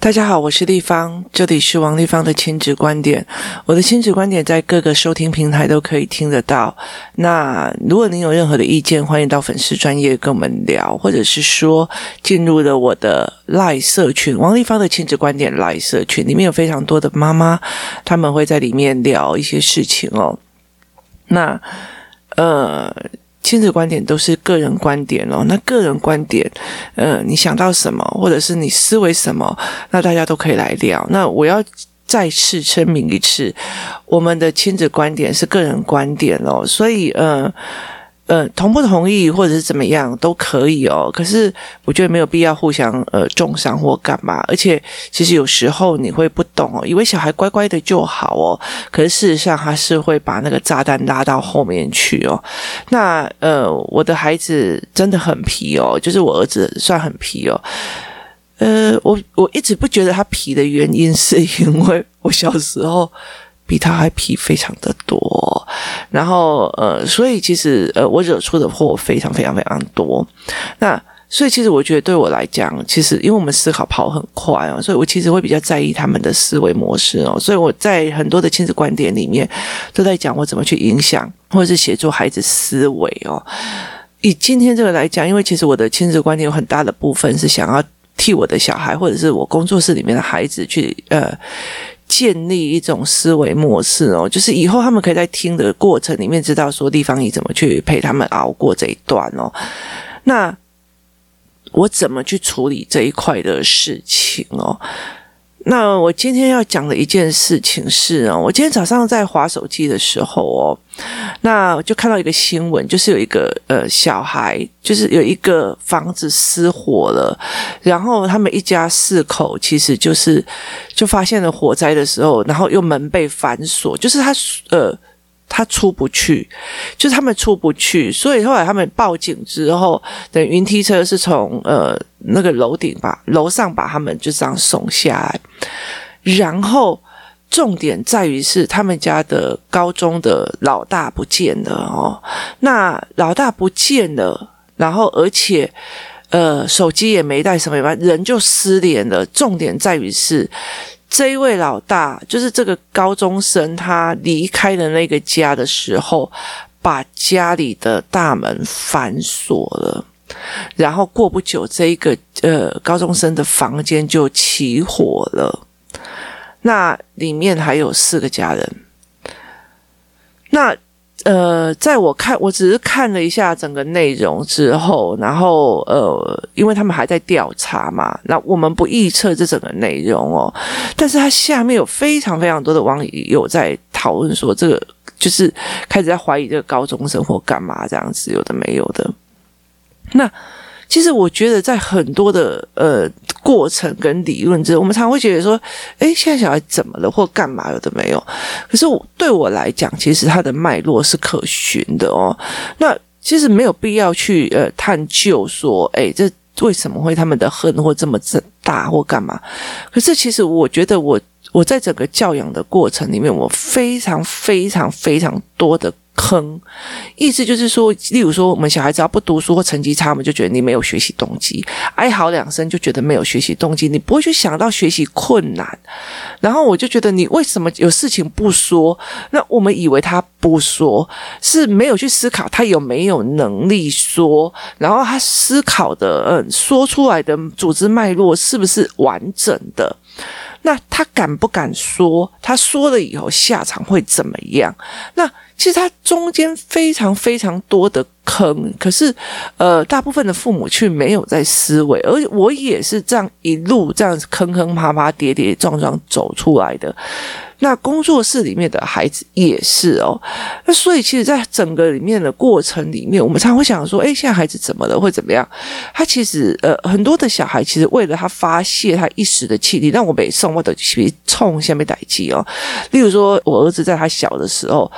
大家好，我是立方，这里是王立方的亲子观点。我的亲子观点在各个收听平台都可以听得到。那如果您有任何的意见，欢迎到粉丝专业跟我们聊，或者是说进入了我的赖社群，王立方的亲子观点赖社群里面有非常多的妈妈，他们会在里面聊一些事情哦。那呃。亲子观点都是个人观点哦，那个人观点，呃，你想到什么，或者是你思维什么，那大家都可以来聊。那我要再次声明一次，我们的亲子观点是个人观点哦，所以呃。呃，同不同意或者是怎么样都可以哦。可是我觉得没有必要互相呃重伤或干嘛。而且其实有时候你会不懂哦，以为小孩乖乖的就好哦。可是事实上他是会把那个炸弹拉到后面去哦。那呃，我的孩子真的很皮哦，就是我儿子算很皮哦。呃，我我一直不觉得他皮的原因是因为我小时候。比他还皮非常的多，然后呃，所以其实呃，我惹出的祸非常非常非常多。那所以其实我觉得对我来讲，其实因为我们思考跑很快哦，所以我其实会比较在意他们的思维模式哦。所以我在很多的亲子观点里面都在讲我怎么去影响或者是协助孩子思维哦。以今天这个来讲，因为其实我的亲子观点有很大的部分是想要替我的小孩或者是我工作室里面的孩子去呃。建立一种思维模式哦，就是以后他们可以在听的过程里面知道说地方你怎么去陪他们熬过这一段哦。那我怎么去处理这一块的事情哦？那我今天要讲的一件事情是哦，我今天早上在滑手机的时候哦，那我就看到一个新闻，就是有一个呃小孩，就是有一个房子失火了，然后他们一家四口其实就是就发现了火灾的时候，然后又门被反锁，就是他呃。他出不去，就是他们出不去，所以后来他们报警之后，等云梯车是从呃那个楼顶把楼上把他们就这样送下来，然后重点在于是他们家的高中的老大不见了哦，那老大不见了，然后而且呃手机也没带，什么也没，人就失联了，重点在于是。这一位老大，就是这个高中生，他离开了那个家的时候，把家里的大门反锁了，然后过不久，这一个呃高中生的房间就起火了，那里面还有四个家人，那。呃，在我看，我只是看了一下整个内容之后，然后呃，因为他们还在调查嘛，那我们不预测这整个内容哦。但是它下面有非常非常多的网友在讨论说，这个就是开始在怀疑这个高中生活干嘛这样子，有的没有的。那其实我觉得在很多的呃。过程跟理论之，我们常会觉得说，诶，现在小孩怎么了，或干嘛有的没有？可是对我来讲，其实它的脉络是可循的哦。那其实没有必要去呃探究说，诶，这为什么会他们的恨或这么大或干嘛？可是其实我觉得我我在整个教养的过程里面，我非常非常非常多的。坑，意思就是说，例如说，我们小孩只要不读书或成绩差，我们就觉得你没有学习动机，哀嚎两声就觉得没有学习动机，你不会去想到学习困难。然后我就觉得你为什么有事情不说？那我们以为他不说是没有去思考他有没有能力说，然后他思考的嗯说出来的组织脉络是不是完整的？那他敢不敢说？他说了以后下场会怎么样？那其实他中间非常非常多的坑，可是呃，大部分的父母却没有在思维，而我也是这样一路这样子坑坑洼洼、跌跌撞撞走出来的。那工作室里面的孩子也是哦，那所以其实，在整个里面的过程里面，我们常会想说，诶，现在孩子怎么了？会怎么样？他其实呃，很多的小孩其实为了他发泄他一时的气力，让我每送我的去冲下面打击哦。例如说，我儿子在他小的时候。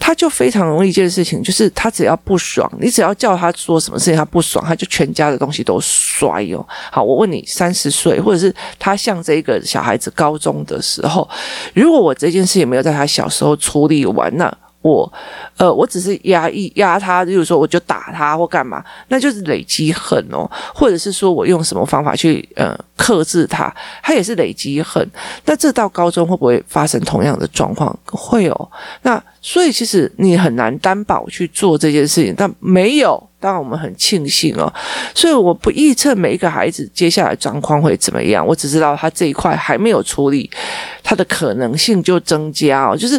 他就非常容易一件事情，就是他只要不爽，你只要叫他做什么事情他不爽，他就全家的东西都摔哦。好，我问你，三十岁，或者是他像这个小孩子高中的时候，如果我这件事也没有在他小时候处理完，那我，呃，我只是压抑压他，例如说我就打他或干嘛，那就是累积恨哦，或者是说我用什么方法去呃克制他，他也是累积恨。那这到高中会不会发生同样的状况？会哦。那所以其实你很难担保去做这件事情，但没有。当然，我们很庆幸哦，所以我不预测每一个孩子接下来状况会怎么样，我只知道他这一块还没有处理，他的可能性就增加哦。就是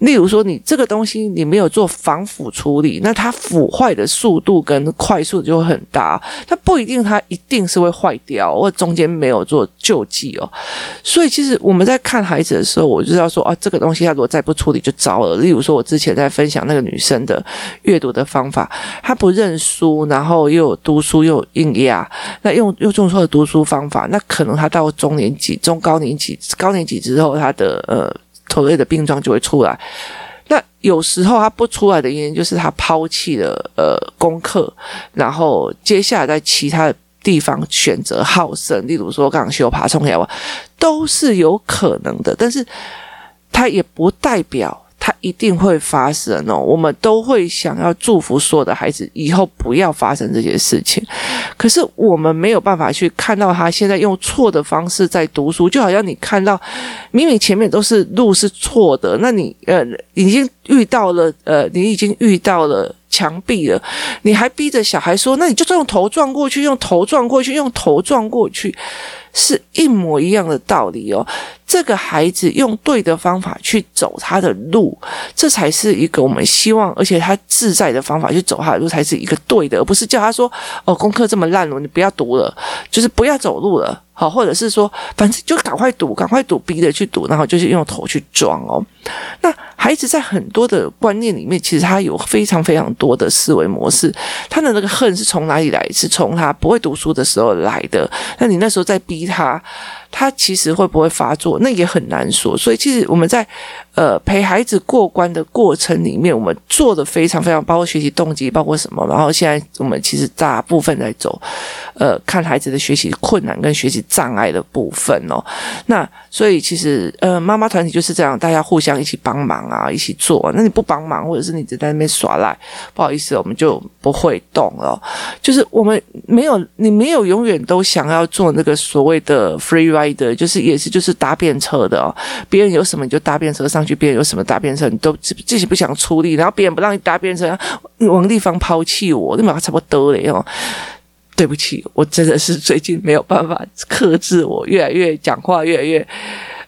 例如说，你这个东西你没有做防腐处理，那它腐坏的速度跟快速就会很大，它不一定它一定是会坏掉，或中间没有做救济哦。所以其实我们在看孩子的时候，我就知道说啊，这个东西他如果再不处理就糟了。例如说，我之前在分享那个女生的阅读的方法，她不认。书，然后又有读书，又有应压，那用又用错了读书方法，那可能他到中年级、中高年级、高年级之后，他的呃所谓的病状就会出来。那有时候他不出来的原因，就是他抛弃了呃功课，然后接下来在其他的地方选择好胜，例如说刚修爬虫呀，都是有可能的。但是他也不代表。它一定会发生哦，我们都会想要祝福所有的孩子以后不要发生这些事情，可是我们没有办法去看到他现在用错的方式在读书，就好像你看到明明前面都是路是错的，那你呃已经遇到了呃你已经遇到了墙壁了，你还逼着小孩说，那你就用头撞过去，用头撞过去，用头撞过去。是一模一样的道理哦。这个孩子用对的方法去走他的路，这才是一个我们希望，而且他自在的方法去走他的路，才是一个对的，而不是叫他说：“哦，功课这么烂了，你不要读了，就是不要走路了。”好，或者是说，反正就赶快读，赶快读，逼着去读，然后就是用头去撞哦。那孩子在很多的观念里面，其实他有非常非常多的思维模式。他的那个恨是从哪里来？是从他不会读书的时候来的。那你那时候在逼他。他其实会不会发作，那也很难说。所以其实我们在呃陪孩子过关的过程里面，我们做的非常非常，包括学习动机，包括什么。然后现在我们其实大部分在走呃看孩子的学习困难跟学习障碍的部分哦。那所以其实呃妈妈团体就是这样，大家互相一起帮忙啊，一起做。那你不帮忙，或者是你只在那边耍赖，不好意思，我们就不会动了。就是我们没有，你没有永远都想要做那个所谓的 free ride。的就是也是就是搭便车的哦，别人有什么你就搭便车上去，别人有什么搭便车你都自己不想出力，然后别人不让你搭便车，王丽芳抛弃我，你马上差不多了哦。对不起，我真的是最近没有办法克制我，越来越讲话越来越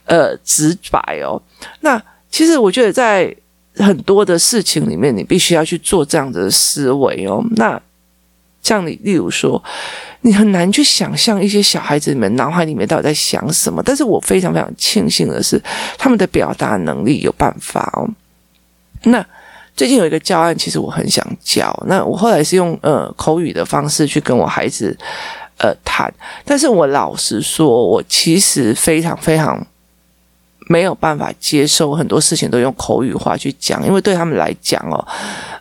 呃直白哦。那其实我觉得在很多的事情里面，你必须要去做这样的思维哦。那像你例如说。你很难去想象一些小孩子们脑海里面到底在想什么，但是我非常非常庆幸的是，他们的表达能力有办法哦。那最近有一个教案，其实我很想教，那我后来是用呃口语的方式去跟我孩子呃谈，但是我老实说，我其实非常非常没有办法接受很多事情都用口语化去讲，因为对他们来讲哦，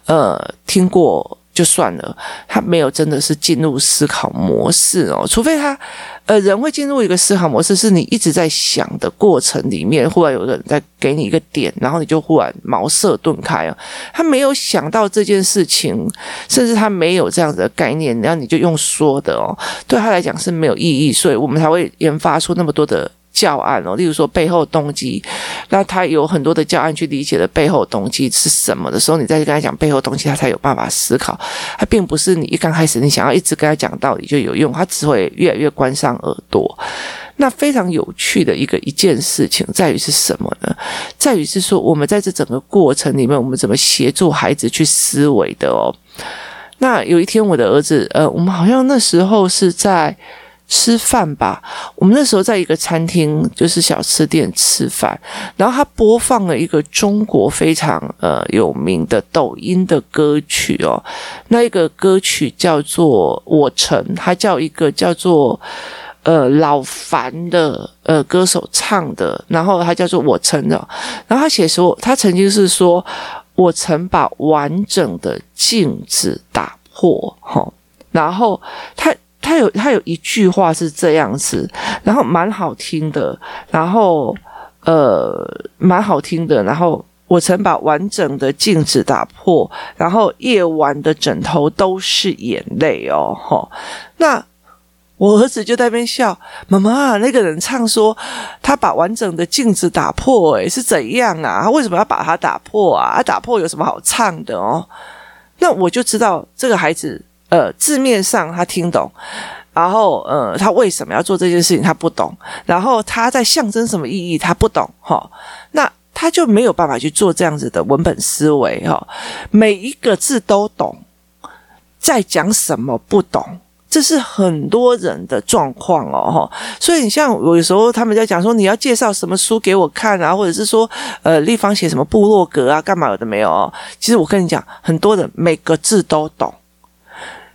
呃，听过。就算了，他没有真的是进入思考模式哦，除非他，呃，人会进入一个思考模式，是你一直在想的过程里面，忽然有人在给你一个点，然后你就忽然茅塞顿开哦。他没有想到这件事情，甚至他没有这样子的概念，然后你就用说的哦，对他来讲是没有意义，所以我们才会研发出那么多的。教案哦，例如说背后动机，那他有很多的教案去理解的背后动机是什么的时候，你再去跟他讲背后动机，他才有办法思考。他并不是你一刚开始你想要一直跟他讲道理就有用，他只会越来越关上耳朵。那非常有趣的一个一件事情在于是什么呢？在于是说我们在这整个过程里面，我们怎么协助孩子去思维的哦。那有一天我的儿子，呃，我们好像那时候是在。吃饭吧，我们那时候在一个餐厅，就是小吃店吃饭，然后他播放了一个中国非常呃有名的抖音的歌曲哦，那一个歌曲叫做《我曾》，他叫一个叫做呃老樊的呃歌手唱的，然后他叫做《我曾》的，然后他写说他曾经是说，我曾把完整的镜子打破，哈，然后他。他有他有一句话是这样子，然后蛮好听的，然后呃蛮好听的，然后我曾把完整的镜子打破，然后夜晚的枕头都是眼泪哦，吼，那。我儿子就在那边笑，妈妈，那个人唱说他把完整的镜子打破，诶，是怎样啊？他为什么要把它打破啊？他打破有什么好唱的哦？那我就知道这个孩子，呃，字面上他听懂，然后呃，他为什么要做这件事情他不懂，然后他在象征什么意义他不懂，哈、那他就没有办法去做这样子的文本思维，哈、每一个字都懂，在讲什么不懂。这是很多人的状况哦，哈所以你像有时候他们在讲说，你要介绍什么书给我看啊，或者是说，呃，立方写什么部落格啊，干嘛有的没有哦。其实我跟你讲，很多人每个字都懂，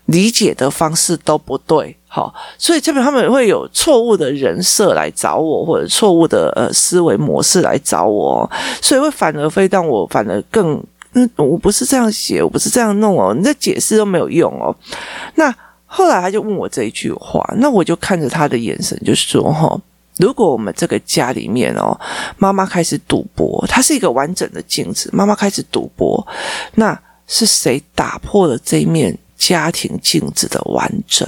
理解的方式都不对，好，所以这边他们会有错误的人设来找我，或者错误的呃思维模式来找我，所以会反而会让我反而更，嗯，我不是这样写，我不是这样弄哦，你在解释都没有用哦，那。后来他就问我这一句话，那我就看着他的眼神，就说：“哈，如果我们这个家里面哦，妈妈开始赌博，它是一个完整的镜子，妈妈开始赌博，那是谁打破了这一面家庭镜子的完整？”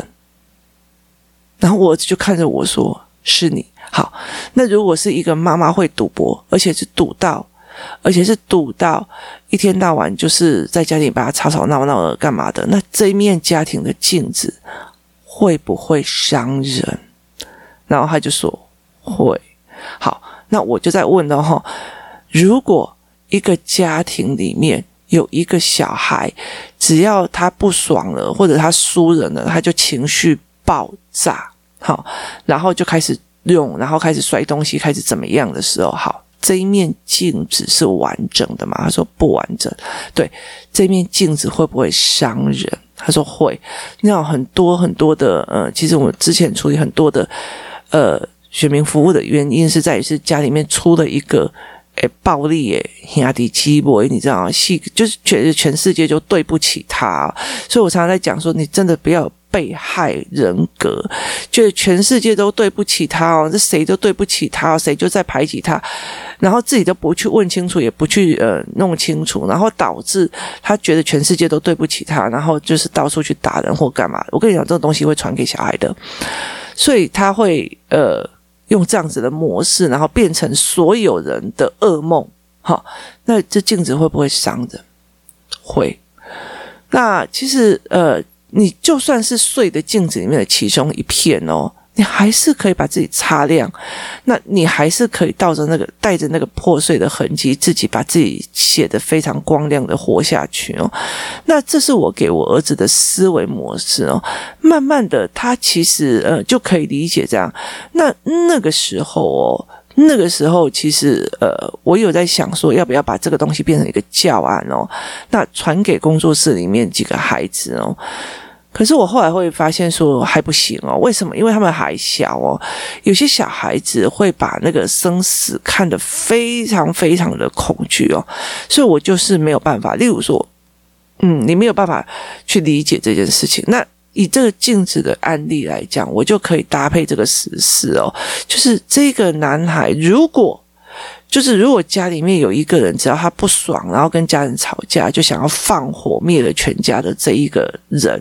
然后我就看着我说：“是你。”好，那如果是一个妈妈会赌博，而且是赌到。而且是赌到一天到晚就是在家里把他吵吵闹闹的干嘛的？那这一面家庭的镜子会不会伤人？然后他就说会。好，那我就在问了哈，如果一个家庭里面有一个小孩，只要他不爽了或者他输人了，他就情绪爆炸，好，然后就开始用，然后开始摔东西，开始怎么样的时候，好。这一面镜子是完整的吗？他说不完整。对，这面镜子会不会伤人？他说会。那有很多很多的呃，其实我之前处理很多的呃选民服务的原因是在于是家里面出了一个诶暴力诶兄弟姊妹，你知道吗？系就是全全世界就对不起他，所以我常常在讲说，你真的不要。被害人格，就是全世界都对不起他哦，这谁都对不起他，谁就在排挤他，然后自己都不去问清楚，也不去呃弄清楚，然后导致他觉得全世界都对不起他，然后就是到处去打人或干嘛。我跟你讲，这种东西会传给小孩的，所以他会呃用这样子的模式，然后变成所有人的噩梦。好，那这镜子会不会伤人？会。那其实呃。你就算是碎的镜子里面的其中一片哦，你还是可以把自己擦亮。那你还是可以带着那个带着那个破碎的痕迹，自己把自己写得非常光亮的活下去哦。那这是我给我儿子的思维模式哦。慢慢的，他其实呃就可以理解这样。那那个时候哦。那个时候，其实呃，我有在想说，要不要把这个东西变成一个教案哦？那传给工作室里面几个孩子哦。可是我后来会发现说还不行哦。为什么？因为他们还小哦。有些小孩子会把那个生死看得非常非常的恐惧哦。所以我就是没有办法。例如说，嗯，你没有办法去理解这件事情。那。以这个镜子的案例来讲，我就可以搭配这个实事哦，就是这个男孩，如果就是如果家里面有一个人，只要他不爽，然后跟家人吵架，就想要放火灭了全家的这一个人，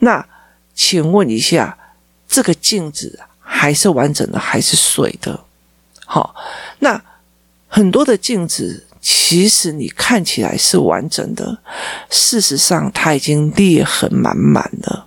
那请问一下，这个镜子还是完整的还是碎的？好，那很多的镜子。其实你看起来是完整的，事实上它已经裂痕满满了，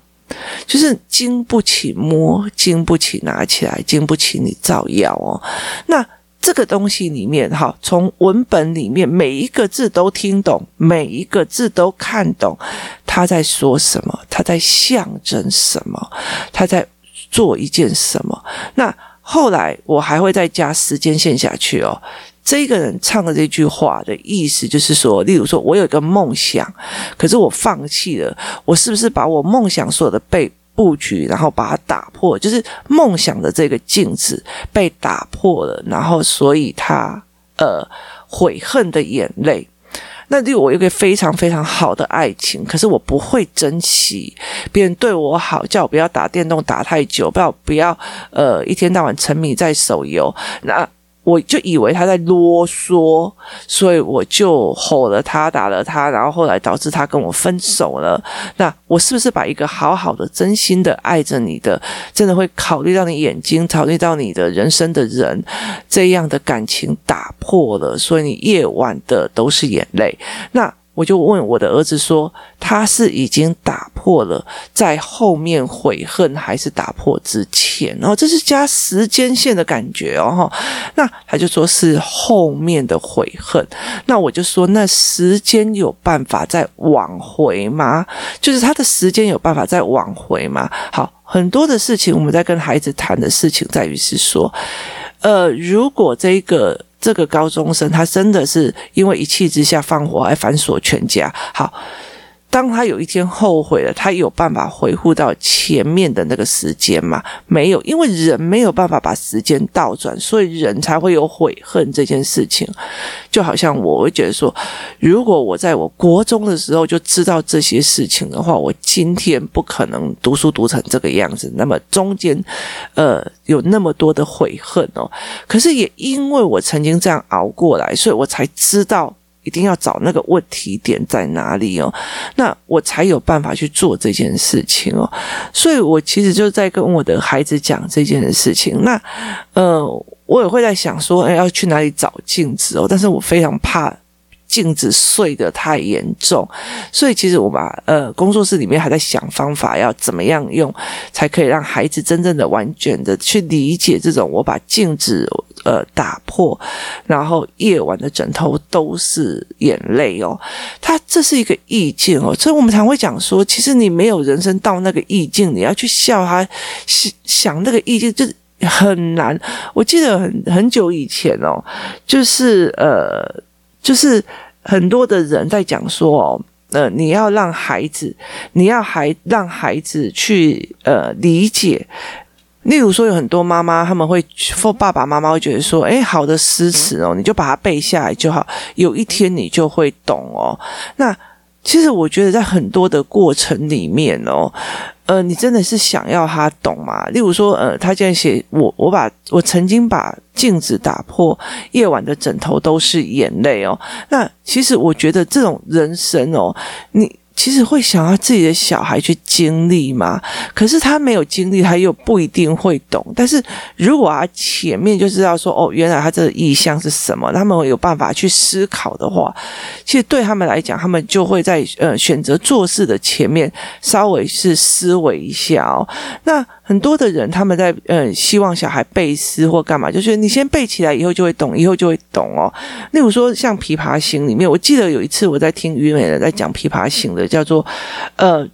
就是经不起摸，经不起拿起来，经不起你照耀哦。那这个东西里面，哈，从文本里面每一个字都听懂，每一个字都看懂，他在说什么，他在象征什么，他在做一件什么。那后来我还会再加时间线下去哦。这个人唱的这句话的意思就是说，例如说，我有一个梦想，可是我放弃了，我是不是把我梦想所有的被布局，然后把它打破？就是梦想的这个镜子被打破了，然后所以他呃悔恨的眼泪。那对我有个非常非常好的爱情，可是我不会珍惜别人对我好，叫我不要打电动打太久，不要不要呃一天到晚沉迷在手游那。我就以为他在啰嗦，所以我就吼了他，打了他，然后后来导致他跟我分手了。那我是不是把一个好好的、真心的爱着你的，真的会考虑到你眼睛、考虑到你的人生的人，这样的感情打破了？所以你夜晚的都是眼泪。那。我就问我的儿子说：“他是已经打破了在后面悔恨，还是打破之前？然后这是加时间线的感觉哦。哈那他就说是后面的悔恨。那我就说，那时间有办法再挽回吗？就是他的时间有办法再挽回吗？好，很多的事情我们在跟孩子谈的事情在于是说，呃，如果这个。这个高中生，他真的是因为一气之下放火，还反锁全家。好。当他有一天后悔了，他有办法回复到前面的那个时间吗？没有，因为人没有办法把时间倒转，所以人才会有悔恨这件事情。就好像我会觉得说，如果我在我国中的时候就知道这些事情的话，我今天不可能读书读成这个样子。那么中间，呃，有那么多的悔恨哦。可是也因为我曾经这样熬过来，所以我才知道。一定要找那个问题点在哪里哦，那我才有办法去做这件事情哦。所以我其实就在跟我的孩子讲这件事情。那呃，我也会在想说，哎，要去哪里找镜子哦？但是我非常怕。镜子碎得太严重，所以其实我把呃工作室里面还在想方法，要怎么样用才可以让孩子真正的完全的去理解这种我把镜子呃打破，然后夜晚的枕头都是眼泪哦，他这是一个意境哦，所以我们常会讲说，其实你没有人生到那个意境，你要去笑他想想那个意境就很难。我记得很很久以前哦，就是呃。就是很多的人在讲说哦，呃，你要让孩子，你要还让孩子去呃理解。例如说，有很多妈妈他们会或爸爸妈妈会觉得说，诶，好的诗词哦，你就把它背下来就好，有一天你就会懂哦。那其实我觉得在很多的过程里面哦。呃，你真的是想要他懂吗？例如说，呃，他现在写我，我把我曾经把镜子打破，夜晚的枕头都是眼泪哦。那其实我觉得这种人生哦，你。其实会想要自己的小孩去经历吗？可是他没有经历，他又不一定会懂。但是如果他前面就知道说，哦，原来他这个意向是什么，他们有办法去思考的话，其实对他们来讲，他们就会在呃选择做事的前面稍微是思维一下哦。那很多的人他们在呃希望小孩背诗或干嘛，就是你先背起来，以后就会懂，以后就会懂哦。例如说像《琵琶行》里面，我记得有一次我在听虞美人在讲《琵琶行》的。叫做呃，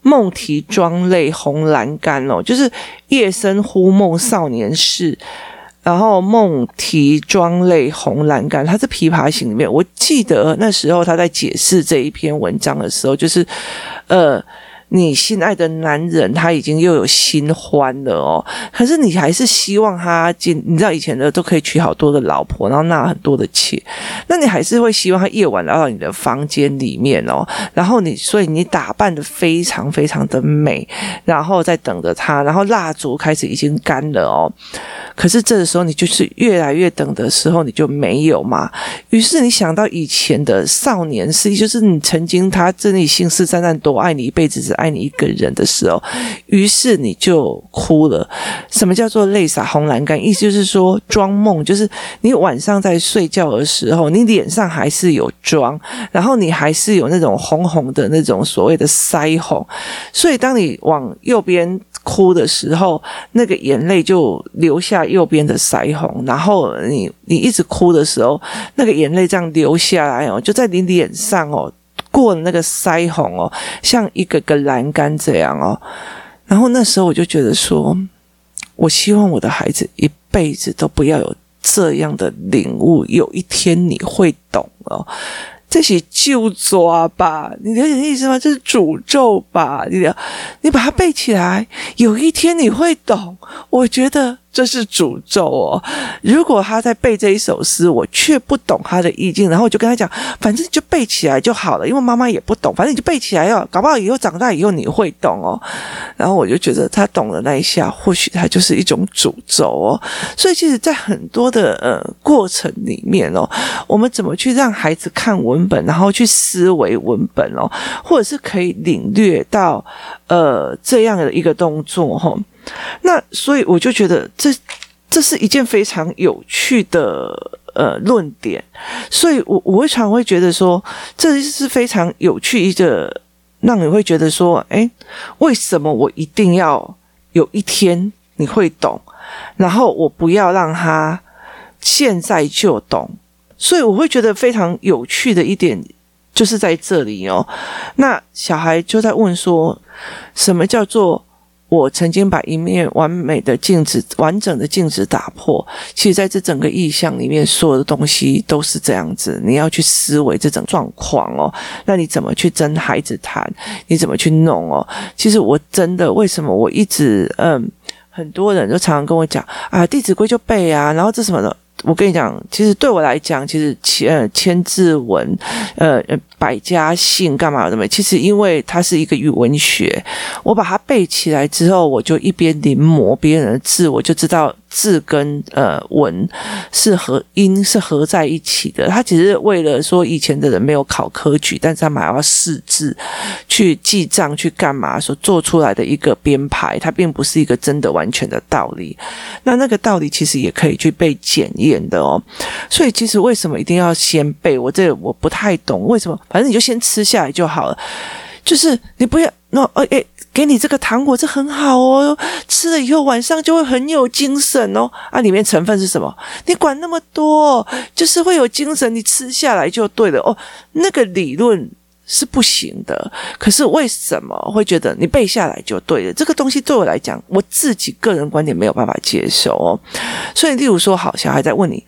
梦啼妆泪红阑干哦，就是夜深忽梦少年事，然后梦啼妆泪红阑干。他是《琵琶行》里面，我记得那时候他在解释这一篇文章的时候，就是呃。你心爱的男人他已经又有新欢了哦，可是你还是希望他进，你知道以前的都可以娶好多的老婆，然后纳很多的妾，那你还是会希望他夜晚来到你的房间里面哦，然后你所以你打扮的非常非常的美，然后在等着他，然后蜡烛开始已经干了哦，可是这个时候你就是越来越等的时候你就没有嘛，于是你想到以前的少年时，就是你曾经他真的信誓旦旦多爱你一辈子。爱你一个人的时候，于是你就哭了。什么叫做泪洒红栏杆？意思就是说，妆梦就是你晚上在睡觉的时候，你脸上还是有妆，然后你还是有那种红红的那种所谓的腮红。所以，当你往右边哭的时候，那个眼泪就流下右边的腮红。然后你你一直哭的时候，那个眼泪这样流下来哦，就在你脸上哦。过了那个腮红哦，像一个个栏杆这样哦，然后那时候我就觉得说，我希望我的孩子一辈子都不要有这样的领悟，有一天你会懂哦。这些就抓吧，你了解意思吗？这是诅咒吧？你你把它背起来，有一天你会懂。我觉得这是诅咒哦！如果他在背这一首诗，我却不懂他的意境，然后我就跟他讲，反正就背起来就好了，因为妈妈也不懂，反正你就背起来哦，搞不好以后长大以后你会懂哦。然后我就觉得他懂了那一下，或许他就是一种诅咒哦。所以其实，在很多的呃过程里面哦，我们怎么去让孩子看文本，然后去思维文本哦，或者是可以领略到呃这样的一个动作哈。那所以我就觉得这这是一件非常有趣的呃论点，所以我我会常会觉得说，这是非常有趣一个让你会觉得说，诶，为什么我一定要有一天你会懂，然后我不要让他现在就懂，所以我会觉得非常有趣的一点就是在这里哦。那小孩就在问说，什么叫做？我曾经把一面完美的镜子、完整的镜子打破。其实，在这整个意象里面，所有的东西都是这样子。你要去思维这种状况哦。那你怎么去跟孩子谈？你怎么去弄哦？其实我真的，为什么我一直嗯，很多人都常常跟我讲啊，《弟子规》就背啊，然后这什么的。我跟你讲，其实对我来讲，其实千呃千字文，呃呃百家姓干嘛的没？其实因为它是一个语文学，我把它背起来之后，我就一边临摹别人的字，我就知道。字跟呃文是合音是合在一起的，他只是为了说以前的人没有考科举，但是他们还要试字去记账去干嘛所做出来的一个编排，它并不是一个真的完全的道理。那那个道理其实也可以去被检验的哦。所以其实为什么一定要先背？我这我不太懂为什么，反正你就先吃下来就好了。就是你不要那哎哎。给你这个糖果，这很好哦，吃了以后晚上就会很有精神哦。啊，里面成分是什么？你管那么多，就是会有精神，你吃下来就对了哦。那个理论是不行的，可是为什么会觉得你背下来就对了？这个东西对我来讲，我自己个人观点没有办法接受哦。所以，例如说，好，小孩在问你。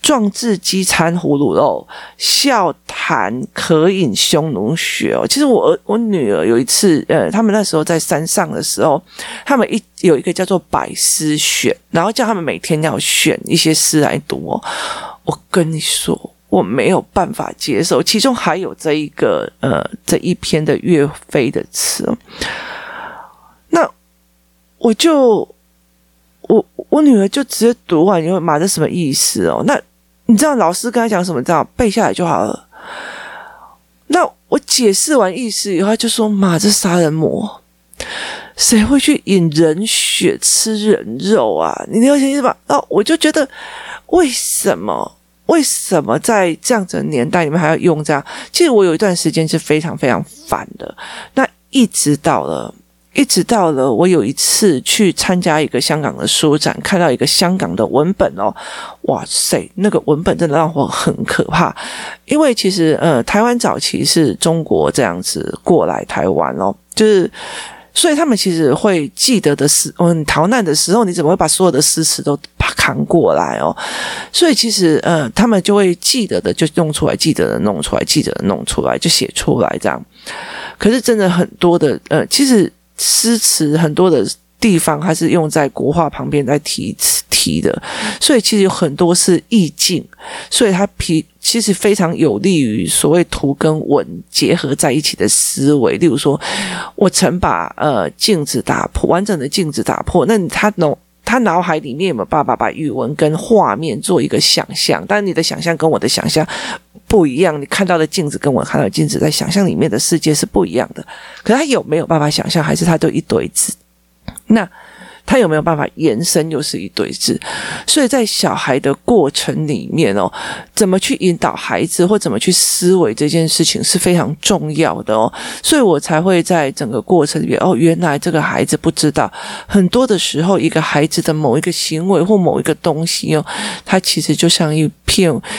壮志饥餐胡虏肉，笑谈渴饮匈奴血哦。其实我儿我女儿有一次，呃，他们那时候在山上的时候，他们一有一个叫做百诗选，然后叫他们每天要选一些诗来读。我跟你说，我没有办法接受，其中还有这一个呃这一篇的岳飞的词。那我就我我女儿就直接读完，你会妈这什么意思哦？那你知道老师跟他讲什么？这样背下来就好了。那我解释完意思以后，他就说：“妈，这杀人魔，谁会去饮人血、吃人肉啊？”你了解意思吧？哦，我就觉得，为什么？为什么在这样子的年代你们还要用这样？其实我有一段时间是非常非常烦的。那一直到了。一直到了我有一次去参加一个香港的书展，看到一个香港的文本哦，哇塞，那个文本真的让我很可怕。因为其实呃，台湾早期是中国这样子过来台湾哦，就是所以他们其实会记得的是，嗯，逃难的时候你怎么会把所有的诗词都扛过来哦？所以其实呃，他们就会记得的就弄出来，记得的弄出来，记得的弄出来就写出来这样。可是真的很多的呃，其实。诗词很多的地方，还是用在国画旁边在提提的，所以其实有很多是意境，所以它皮其实非常有利于所谓图跟文结合在一起的思维。例如说，我曾把呃镜子打破，完整的镜子打破，那他脑他脑海里面有没有办法把语文跟画面做一个想象？但你的想象跟我的想象不一样，你看到的镜子跟我看到的镜子在想象里面的世界是不一样的。可是他有没有办法想象？还是他都一堆字？那？他有没有办法延伸，又是一堆字，所以在小孩的过程里面哦，怎么去引导孩子，或怎么去思维这件事情是非常重要的哦，所以我才会在整个过程里面哦，原来这个孩子不知道，很多的时候，一个孩子的某一个行为或某一个东西哦，他其实就像一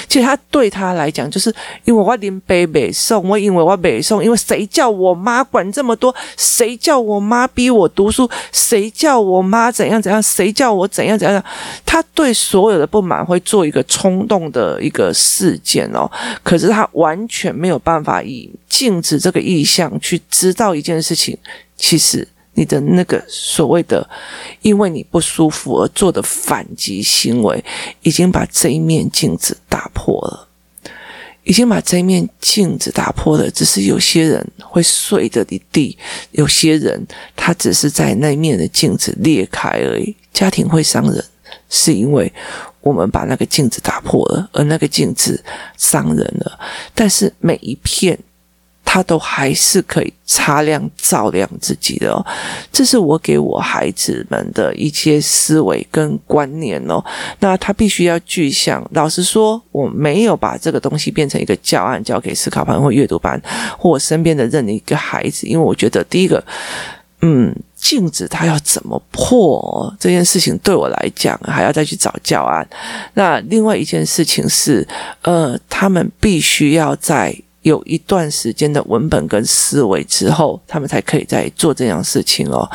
其实他对他来讲，就是因为我连背背诵，我因为我背诵，因为谁叫我妈管这么多，谁叫我妈逼我读书，谁叫我妈。怎样怎样？谁叫我怎样怎样？他对所有的不满会做一个冲动的一个事件哦。可是他完全没有办法以镜子这个意向去知道一件事情。其实你的那个所谓的因为你不舒服而做的反击行为，已经把这一面镜子打破了。已经把这一面镜子打破了，只是有些人会碎的一地，有些人他只是在那面的镜子裂开而已。家庭会伤人，是因为我们把那个镜子打破了，而那个镜子伤人了。但是每一片。他都还是可以擦亮、照亮自己的哦，这是我给我孩子们的一些思维跟观念哦。那他必须要具象。老实说，我没有把这个东西变成一个教案，交给思考班或阅读班，或我身边的任何一个孩子，因为我觉得第一个，嗯，镜子它要怎么破这件事情，对我来讲还要再去找教案。那另外一件事情是，呃，他们必须要在。有一段时间的文本跟思维之后，他们才可以再做这样事情哦。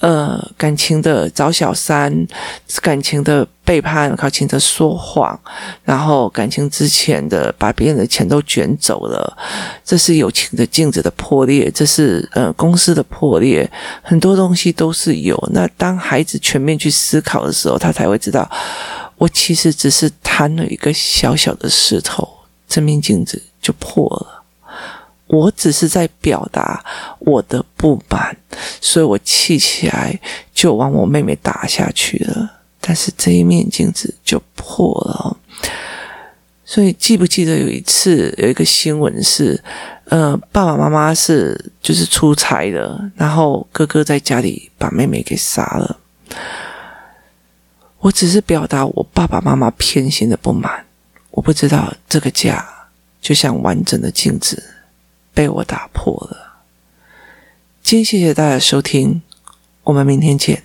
呃，感情的找小三，感情的背叛，感情的说谎，然后感情之前的把别人的钱都卷走了，这是友情的镜子的破裂，这是呃公司的破裂，很多东西都是有。那当孩子全面去思考的时候，他才会知道，我其实只是贪了一个小小的石头，这面镜子。就破了，我只是在表达我的不满，所以我气起来就往我妹妹打下去了。但是这一面镜子就破了，所以记不记得有一次有一个新闻是，呃，爸爸妈妈是就是出差的，然后哥哥在家里把妹妹给杀了。我只是表达我爸爸妈妈偏心的不满，我不知道这个家。就像完整的镜子被我打破了。今天谢谢大家收听，我们明天见。